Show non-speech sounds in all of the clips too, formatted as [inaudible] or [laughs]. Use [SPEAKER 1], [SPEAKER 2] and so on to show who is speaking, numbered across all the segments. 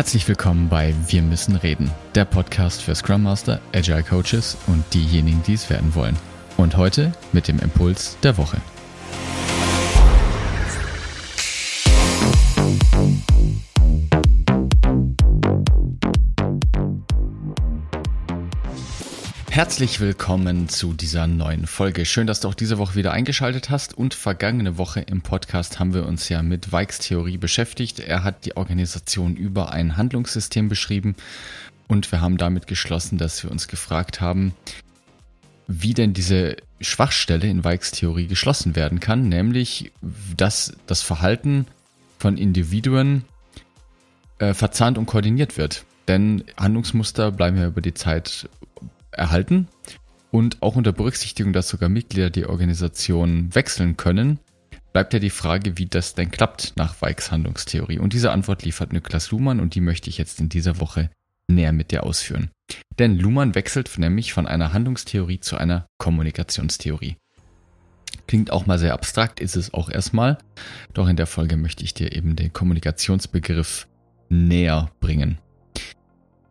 [SPEAKER 1] Herzlich willkommen bei Wir müssen reden, der Podcast für Scrum Master, Agile Coaches und diejenigen, die es werden wollen. Und heute mit dem Impuls der Woche. Herzlich willkommen zu dieser neuen Folge. Schön, dass du auch diese Woche wieder eingeschaltet hast. Und vergangene Woche im Podcast haben wir uns ja mit Weiks Theorie beschäftigt. Er hat die Organisation über ein Handlungssystem beschrieben. Und wir haben damit geschlossen, dass wir uns gefragt haben, wie denn diese Schwachstelle in Weiks Theorie geschlossen werden kann, nämlich dass das Verhalten von Individuen äh, verzahnt und koordiniert wird. Denn Handlungsmuster bleiben ja über die Zeit erhalten. Und auch unter Berücksichtigung, dass sogar Mitglieder die Organisation wechseln können, bleibt ja die Frage, wie das denn klappt nach Weiks Handlungstheorie. Und diese Antwort liefert Niklas Luhmann und die möchte ich jetzt in dieser Woche näher mit dir ausführen. Denn Luhmann wechselt nämlich von einer Handlungstheorie zu einer Kommunikationstheorie. Klingt auch mal sehr abstrakt, ist es auch erstmal. Doch in der Folge möchte ich dir eben den Kommunikationsbegriff näher bringen.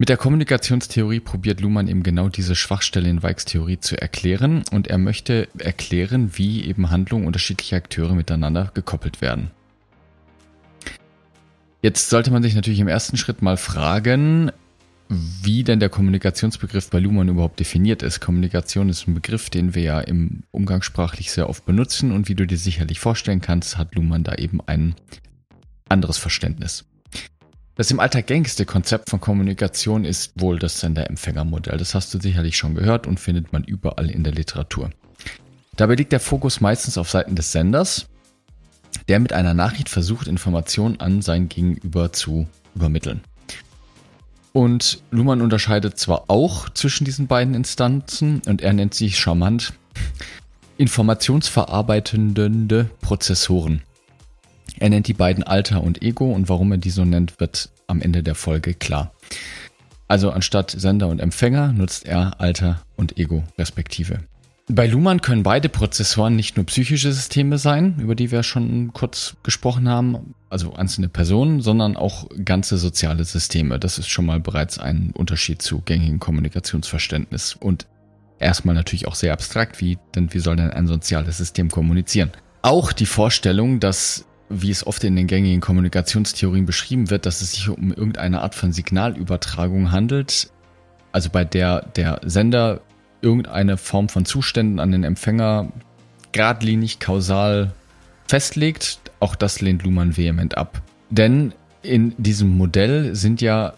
[SPEAKER 1] Mit der Kommunikationstheorie probiert Luhmann eben genau diese Schwachstelle in Weiks Theorie zu erklären und er möchte erklären, wie eben Handlungen unterschiedlicher Akteure miteinander gekoppelt werden. Jetzt sollte man sich natürlich im ersten Schritt mal fragen, wie denn der Kommunikationsbegriff bei Luhmann überhaupt definiert ist. Kommunikation ist ein Begriff, den wir ja im Umgangssprachlich sehr oft benutzen und wie du dir sicherlich vorstellen kannst, hat Luhmann da eben ein anderes Verständnis. Das im Alltag gängigste Konzept von Kommunikation ist wohl das Sender-Empfänger-Modell. Das hast du sicherlich schon gehört und findet man überall in der Literatur. Dabei liegt der Fokus meistens auf Seiten des Senders, der mit einer Nachricht versucht, Informationen an sein Gegenüber zu übermitteln. Und Luhmann unterscheidet zwar auch zwischen diesen beiden Instanzen und er nennt sich charmant [laughs] informationsverarbeitende Prozessoren. Er nennt die beiden Alter und Ego und warum er die so nennt, wird am Ende der Folge klar. Also anstatt Sender und Empfänger nutzt er Alter und Ego respektive. Bei Luhmann können beide Prozessoren nicht nur psychische Systeme sein, über die wir schon kurz gesprochen haben, also einzelne Personen, sondern auch ganze soziale Systeme. Das ist schon mal bereits ein Unterschied zu gängigen Kommunikationsverständnis und erstmal natürlich auch sehr abstrakt, wie, denn wie soll denn ein soziales System kommunizieren? Auch die Vorstellung, dass wie es oft in den gängigen Kommunikationstheorien beschrieben wird, dass es sich um irgendeine Art von Signalübertragung handelt, also bei der der Sender irgendeine Form von Zuständen an den Empfänger geradlinig, kausal festlegt. Auch das lehnt Luhmann vehement ab. Denn in diesem Modell sind ja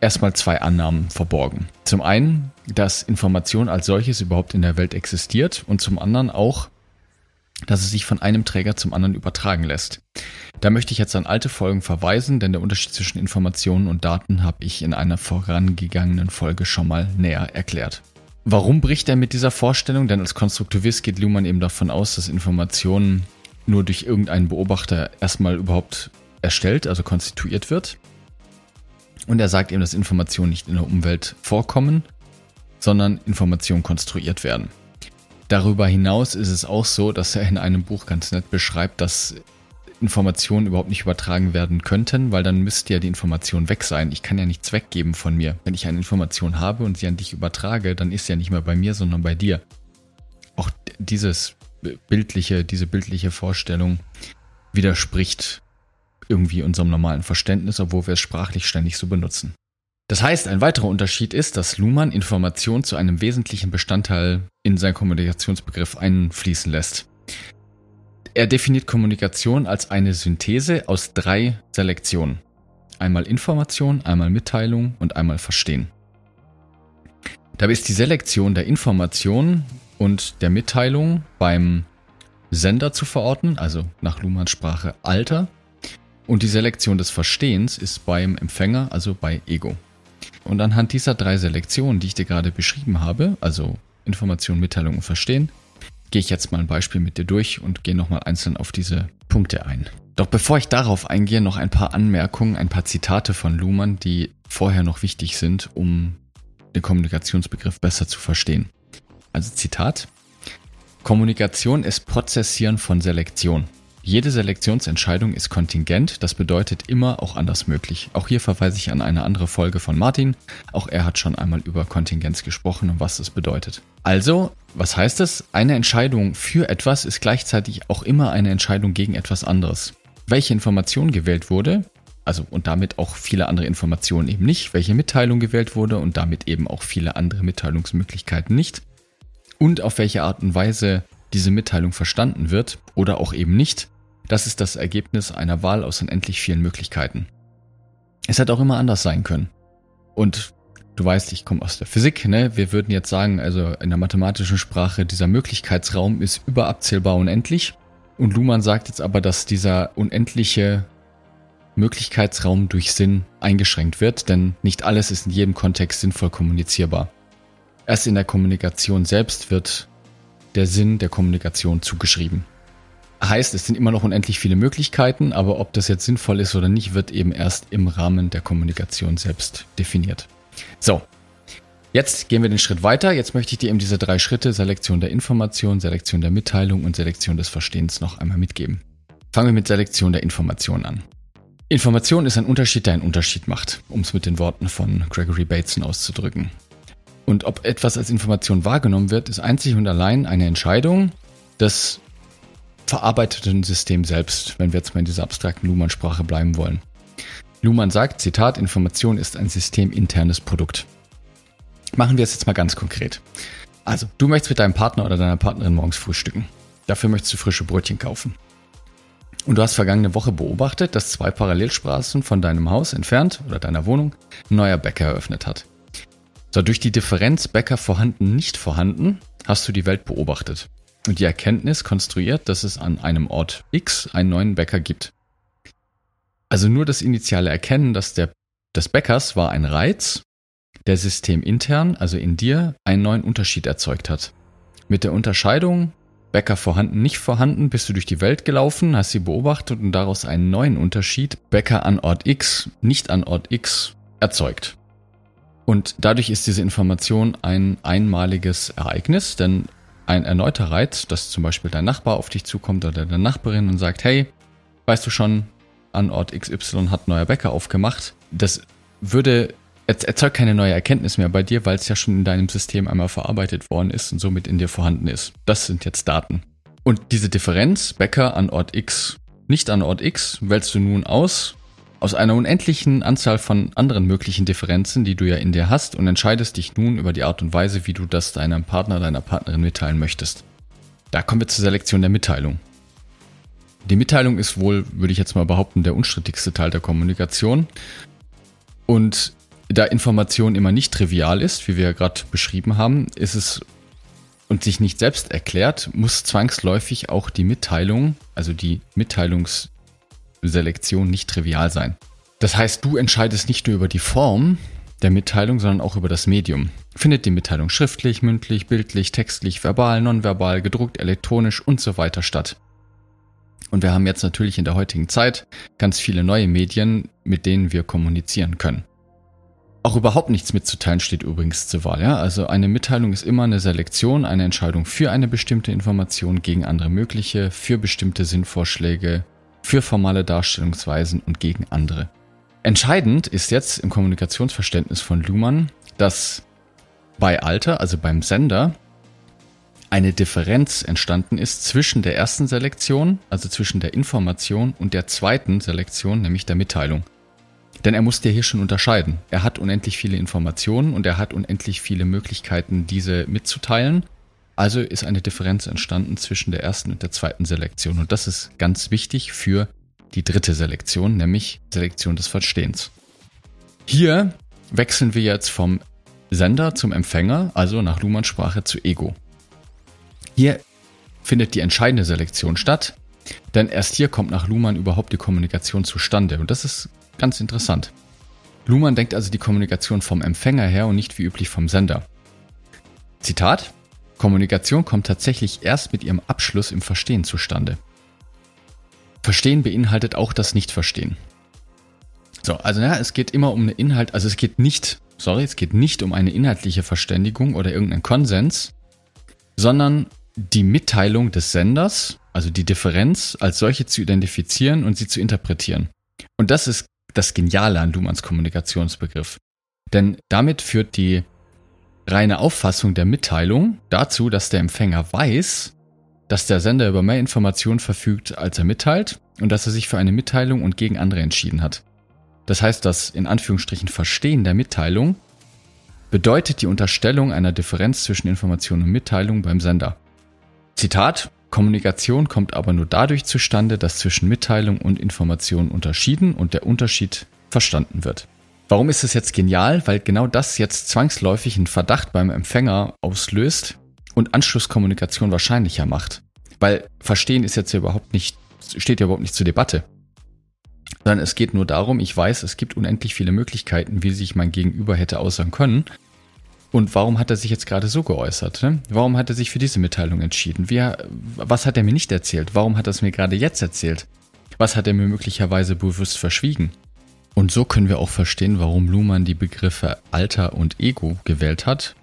[SPEAKER 1] erstmal zwei Annahmen verborgen. Zum einen, dass Information als solches überhaupt in der Welt existiert und zum anderen auch, dass es sich von einem Träger zum anderen übertragen lässt. Da möchte ich jetzt an alte Folgen verweisen, denn der Unterschied zwischen Informationen und Daten habe ich in einer vorangegangenen Folge schon mal näher erklärt. Warum bricht er mit dieser Vorstellung? Denn als Konstruktivist geht Luhmann eben davon aus, dass Informationen nur durch irgendeinen Beobachter erstmal überhaupt erstellt, also konstituiert wird. Und er sagt eben, dass Informationen nicht in der Umwelt vorkommen, sondern Informationen konstruiert werden. Darüber hinaus ist es auch so, dass er in einem Buch ganz nett beschreibt, dass Informationen überhaupt nicht übertragen werden könnten, weil dann müsste ja die Information weg sein. Ich kann ja nichts weggeben von mir. Wenn ich eine Information habe und sie an dich übertrage, dann ist sie ja nicht mehr bei mir, sondern bei dir. Auch dieses bildliche, diese bildliche Vorstellung widerspricht irgendwie unserem normalen Verständnis, obwohl wir es sprachlich ständig so benutzen. Das heißt, ein weiterer Unterschied ist, dass Luhmann Information zu einem wesentlichen Bestandteil in seinen Kommunikationsbegriff einfließen lässt. Er definiert Kommunikation als eine Synthese aus drei Selektionen. Einmal Information, einmal Mitteilung und einmal Verstehen. Dabei ist die Selektion der Information und der Mitteilung beim Sender zu verorten, also nach Luhmanns Sprache Alter, und die Selektion des Verstehens ist beim Empfänger, also bei Ego. Und anhand dieser drei Selektionen, die ich dir gerade beschrieben habe, also Information, Mitteilung und Verstehen, gehe ich jetzt mal ein Beispiel mit dir durch und gehe nochmal einzeln auf diese Punkte ein. Doch bevor ich darauf eingehe, noch ein paar Anmerkungen, ein paar Zitate von Luhmann, die vorher noch wichtig sind, um den Kommunikationsbegriff besser zu verstehen. Also Zitat. Kommunikation ist Prozessieren von Selektion. Jede Selektionsentscheidung ist kontingent, das bedeutet immer auch anders möglich. Auch hier verweise ich an eine andere Folge von Martin. Auch er hat schon einmal über Kontingenz gesprochen und was das bedeutet. Also, was heißt das? Eine Entscheidung für etwas ist gleichzeitig auch immer eine Entscheidung gegen etwas anderes. Welche Information gewählt wurde, also und damit auch viele andere Informationen eben nicht, welche Mitteilung gewählt wurde und damit eben auch viele andere Mitteilungsmöglichkeiten nicht und auf welche Art und Weise diese Mitteilung verstanden wird oder auch eben nicht, das ist das Ergebnis einer Wahl aus unendlich vielen Möglichkeiten. Es hätte auch immer anders sein können. Und du weißt, ich komme aus der Physik, ne? Wir würden jetzt sagen, also in der mathematischen Sprache, dieser Möglichkeitsraum ist überabzählbar unendlich. Und Luhmann sagt jetzt aber, dass dieser unendliche Möglichkeitsraum durch Sinn eingeschränkt wird, denn nicht alles ist in jedem Kontext sinnvoll kommunizierbar. Erst in der Kommunikation selbst wird der Sinn der Kommunikation zugeschrieben. Heißt, es sind immer noch unendlich viele Möglichkeiten, aber ob das jetzt sinnvoll ist oder nicht, wird eben erst im Rahmen der Kommunikation selbst definiert. So, jetzt gehen wir den Schritt weiter. Jetzt möchte ich dir eben diese drei Schritte, Selektion der Information, Selektion der Mitteilung und Selektion des Verstehens noch einmal mitgeben. Fangen wir mit Selektion der Information an. Information ist ein Unterschied, der einen Unterschied macht, um es mit den Worten von Gregory Bateson auszudrücken. Und ob etwas als Information wahrgenommen wird, ist einzig und allein eine Entscheidung des verarbeiteten Systems selbst, wenn wir jetzt mal in dieser abstrakten Luhmann-Sprache bleiben wollen. Luhmann sagt, Zitat, Information ist ein systeminternes Produkt. Machen wir es jetzt mal ganz konkret. Also, du möchtest mit deinem Partner oder deiner Partnerin morgens frühstücken. Dafür möchtest du frische Brötchen kaufen. Und du hast vergangene Woche beobachtet, dass zwei Parallelstraßen von deinem Haus entfernt oder deiner Wohnung ein neuer Bäcker eröffnet hat. So, durch die Differenz Bäcker vorhanden, nicht vorhanden, hast du die Welt beobachtet und die Erkenntnis konstruiert, dass es an einem Ort X einen neuen Bäcker gibt. Also nur das initiale Erkennen, dass der, des Bäckers war ein Reiz, der systemintern, also in dir, einen neuen Unterschied erzeugt hat. Mit der Unterscheidung Bäcker vorhanden, nicht vorhanden, bist du durch die Welt gelaufen, hast sie beobachtet und daraus einen neuen Unterschied, Bäcker an Ort X, nicht an Ort X, erzeugt. Und dadurch ist diese Information ein einmaliges Ereignis, denn ein erneuter Reiz, dass zum Beispiel dein Nachbar auf dich zukommt oder deine Nachbarin und sagt, hey, weißt du schon, an Ort XY hat neuer Bäcker aufgemacht, das würde erzeugt keine neue Erkenntnis mehr bei dir, weil es ja schon in deinem System einmal verarbeitet worden ist und somit in dir vorhanden ist. Das sind jetzt Daten. Und diese Differenz, Bäcker an Ort X, nicht an Ort X, wählst du nun aus aus einer unendlichen Anzahl von anderen möglichen Differenzen, die du ja in dir hast, und entscheidest dich nun über die Art und Weise, wie du das deinem Partner, deiner Partnerin mitteilen möchtest. Da kommen wir zur Selektion der Mitteilung. Die Mitteilung ist wohl, würde ich jetzt mal behaupten, der unstrittigste Teil der Kommunikation. Und da Information immer nicht trivial ist, wie wir ja gerade beschrieben haben, ist es und sich nicht selbst erklärt, muss zwangsläufig auch die Mitteilung, also die Mitteilungs Selektion nicht trivial sein. Das heißt, du entscheidest nicht nur über die Form der Mitteilung, sondern auch über das Medium. Findet die Mitteilung schriftlich, mündlich, bildlich, textlich, verbal, nonverbal, gedruckt, elektronisch und so weiter statt. Und wir haben jetzt natürlich in der heutigen Zeit ganz viele neue Medien, mit denen wir kommunizieren können. Auch überhaupt nichts mitzuteilen steht übrigens zur Wahl. Ja? Also eine Mitteilung ist immer eine Selektion, eine Entscheidung für eine bestimmte Information gegen andere mögliche, für bestimmte Sinnvorschläge, für formale Darstellungsweisen und gegen andere. Entscheidend ist jetzt im Kommunikationsverständnis von Luhmann, dass bei Alter, also beim Sender, eine Differenz entstanden ist zwischen der ersten Selektion, also zwischen der Information und der zweiten Selektion, nämlich der Mitteilung. Denn er musste hier schon unterscheiden. Er hat unendlich viele Informationen und er hat unendlich viele Möglichkeiten, diese mitzuteilen. Also ist eine Differenz entstanden zwischen der ersten und der zweiten Selektion. Und das ist ganz wichtig für die dritte Selektion, nämlich Selektion des Verstehens. Hier wechseln wir jetzt vom Sender zum Empfänger, also nach Luhmanns Sprache zu Ego. Hier findet die entscheidende Selektion statt, denn erst hier kommt nach Luhmann überhaupt die Kommunikation zustande. Und das ist ganz interessant. Luhmann denkt also die Kommunikation vom Empfänger her und nicht wie üblich vom Sender. Zitat Kommunikation kommt tatsächlich erst mit ihrem Abschluss im Verstehen zustande. Verstehen beinhaltet auch das Nichtverstehen. So, also ja, es geht immer um eine Inhalt, also es geht nicht, sorry, es geht nicht um eine inhaltliche Verständigung oder irgendeinen Konsens, sondern die Mitteilung des Senders also die Differenz als solche zu identifizieren und sie zu interpretieren. Und das ist das Geniale an Luhmanns Kommunikationsbegriff. Denn damit führt die reine Auffassung der Mitteilung dazu, dass der Empfänger weiß, dass der Sender über mehr Informationen verfügt, als er mitteilt und dass er sich für eine Mitteilung und gegen andere entschieden hat. Das heißt, das in Anführungsstrichen Verstehen der Mitteilung bedeutet die Unterstellung einer Differenz zwischen Information und Mitteilung beim Sender. Zitat Kommunikation kommt aber nur dadurch zustande, dass zwischen Mitteilung und Information unterschieden und der Unterschied verstanden wird. Warum ist es jetzt genial? Weil genau das jetzt zwangsläufig einen Verdacht beim Empfänger auslöst und Anschlusskommunikation wahrscheinlicher macht. Weil Verstehen ist jetzt überhaupt nicht, steht ja überhaupt nicht zur Debatte. Sondern es geht nur darum, ich weiß, es gibt unendlich viele Möglichkeiten, wie sich mein Gegenüber hätte äußern können. Und warum hat er sich jetzt gerade so geäußert? Ne? Warum hat er sich für diese Mitteilung entschieden? Wie, was hat er mir nicht erzählt? Warum hat er es mir gerade jetzt erzählt? Was hat er mir möglicherweise bewusst verschwiegen? Und so können wir auch verstehen, warum Luhmann die Begriffe Alter und Ego gewählt hat.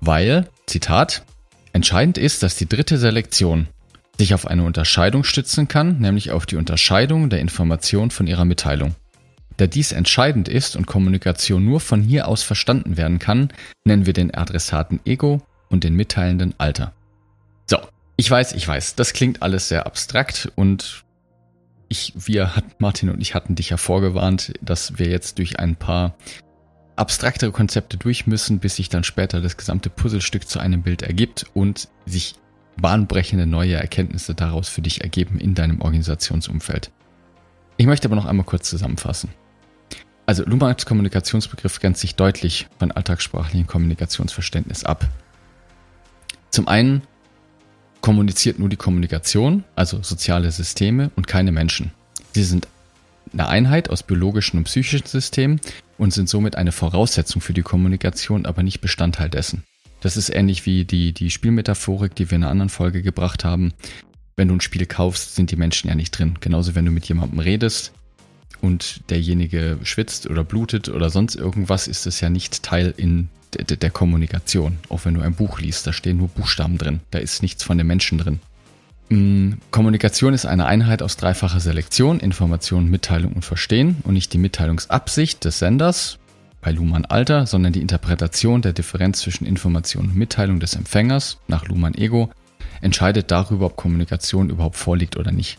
[SPEAKER 1] Weil, Zitat, entscheidend ist, dass die dritte Selektion sich auf eine Unterscheidung stützen kann, nämlich auf die Unterscheidung der Information von ihrer Mitteilung. Da dies entscheidend ist und Kommunikation nur von hier aus verstanden werden kann, nennen wir den Adressaten Ego und den Mitteilenden Alter. So, ich weiß, ich weiß, das klingt alles sehr abstrakt und ich, wir, Martin und ich hatten dich ja vorgewarnt, dass wir jetzt durch ein paar abstraktere Konzepte durch müssen, bis sich dann später das gesamte Puzzlestück zu einem Bild ergibt und sich bahnbrechende neue Erkenntnisse daraus für dich ergeben in deinem Organisationsumfeld. Ich möchte aber noch einmal kurz zusammenfassen. Also Luhmanns Kommunikationsbegriff grenzt sich deutlich von alltagssprachlichen Kommunikationsverständnis ab. Zum einen kommuniziert nur die Kommunikation, also soziale Systeme und keine Menschen. Sie sind eine Einheit aus biologischen und psychischen Systemen und sind somit eine Voraussetzung für die Kommunikation, aber nicht Bestandteil dessen. Das ist ähnlich wie die, die Spielmetaphorik, die wir in einer anderen Folge gebracht haben. Wenn du ein Spiel kaufst, sind die Menschen ja nicht drin. Genauso, wenn du mit jemandem redest, und derjenige schwitzt oder blutet oder sonst irgendwas, ist es ja nicht Teil in der, der Kommunikation. Auch wenn du ein Buch liest, da stehen nur Buchstaben drin. Da ist nichts von den Menschen drin. Mm, Kommunikation ist eine Einheit aus dreifacher Selektion, Information, Mitteilung und Verstehen und nicht die Mitteilungsabsicht des Senders bei Luhmann Alter, sondern die Interpretation der Differenz zwischen Information und Mitteilung des Empfängers nach Luhmann Ego entscheidet darüber, ob Kommunikation überhaupt vorliegt oder nicht.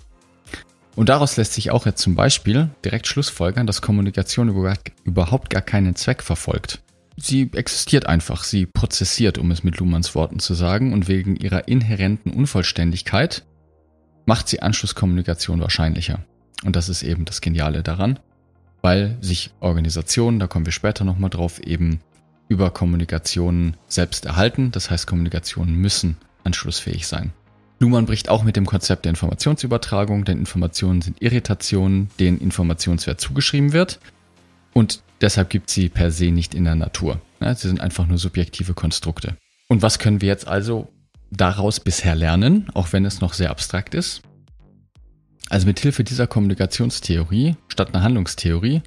[SPEAKER 1] Und daraus lässt sich auch jetzt zum Beispiel direkt schlussfolgern, dass Kommunikation überhaupt gar keinen Zweck verfolgt. Sie existiert einfach, sie prozessiert, um es mit Luhmanns Worten zu sagen, und wegen ihrer inhärenten Unvollständigkeit macht sie Anschlusskommunikation wahrscheinlicher. Und das ist eben das Geniale daran, weil sich Organisationen, da kommen wir später nochmal drauf, eben über Kommunikation selbst erhalten. Das heißt, Kommunikationen müssen anschlussfähig sein. Luhmann bricht auch mit dem Konzept der Informationsübertragung, denn Informationen sind Irritationen, denen Informationswert zugeschrieben wird. Und deshalb gibt sie per se nicht in der Natur. Sie sind einfach nur subjektive Konstrukte. Und was können wir jetzt also daraus bisher lernen, auch wenn es noch sehr abstrakt ist? Also mit Hilfe dieser Kommunikationstheorie statt einer Handlungstheorie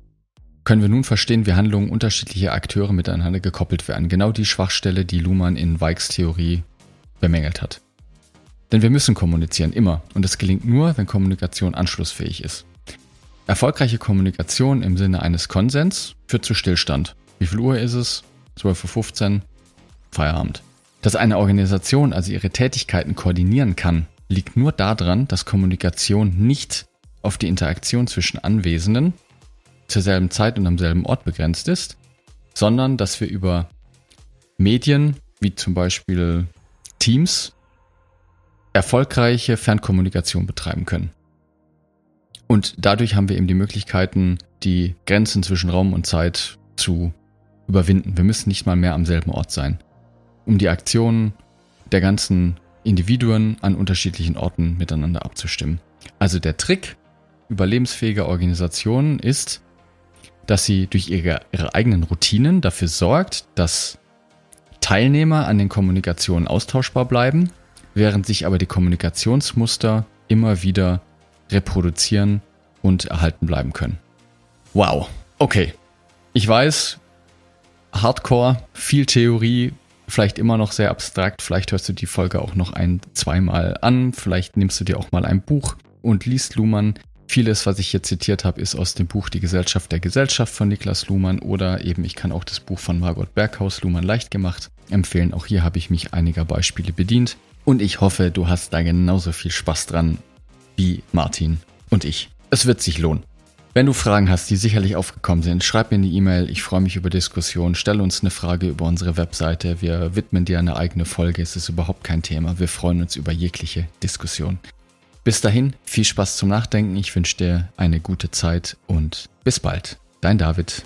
[SPEAKER 1] können wir nun verstehen, wie Handlungen unterschiedlicher Akteure miteinander gekoppelt werden. Genau die Schwachstelle, die Luhmann in Weigs Theorie bemängelt hat. Denn wir müssen kommunizieren, immer. Und es gelingt nur, wenn Kommunikation anschlussfähig ist. Erfolgreiche Kommunikation im Sinne eines Konsens führt zu Stillstand. Wie viel Uhr ist es? 12.15 Uhr. Feierabend. Dass eine Organisation also ihre Tätigkeiten koordinieren kann, liegt nur daran, dass Kommunikation nicht auf die Interaktion zwischen Anwesenden zur selben Zeit und am selben Ort begrenzt ist, sondern dass wir über Medien wie zum Beispiel Teams erfolgreiche Fernkommunikation betreiben können. Und dadurch haben wir eben die Möglichkeiten, die Grenzen zwischen Raum und Zeit zu überwinden. Wir müssen nicht mal mehr am selben Ort sein, um die Aktionen der ganzen Individuen an unterschiedlichen Orten miteinander abzustimmen. Also der Trick überlebensfähiger Organisationen ist, dass sie durch ihre, ihre eigenen Routinen dafür sorgt, dass Teilnehmer an den Kommunikationen austauschbar bleiben während sich aber die Kommunikationsmuster immer wieder reproduzieren und erhalten bleiben können. Wow, okay. Ich weiß, Hardcore, viel Theorie, vielleicht immer noch sehr abstrakt. Vielleicht hörst du die Folge auch noch ein, zweimal an. Vielleicht nimmst du dir auch mal ein Buch und liest Luhmann. Vieles, was ich hier zitiert habe, ist aus dem Buch Die Gesellschaft der Gesellschaft von Niklas Luhmann oder eben ich kann auch das Buch von Margot Berghaus Luhmann leicht gemacht empfehlen. Auch hier habe ich mich einiger Beispiele bedient und ich hoffe, du hast da genauso viel Spaß dran wie Martin und ich. Es wird sich lohnen. Wenn du Fragen hast, die sicherlich aufgekommen sind, schreib mir eine E-Mail. Ich freue mich über Diskussionen. Stell uns eine Frage über unsere Webseite. Wir widmen dir eine eigene Folge. Es ist überhaupt kein Thema. Wir freuen uns über jegliche Diskussion. Bis dahin, viel Spaß zum Nachdenken. Ich wünsche dir eine gute Zeit und bis bald. Dein David.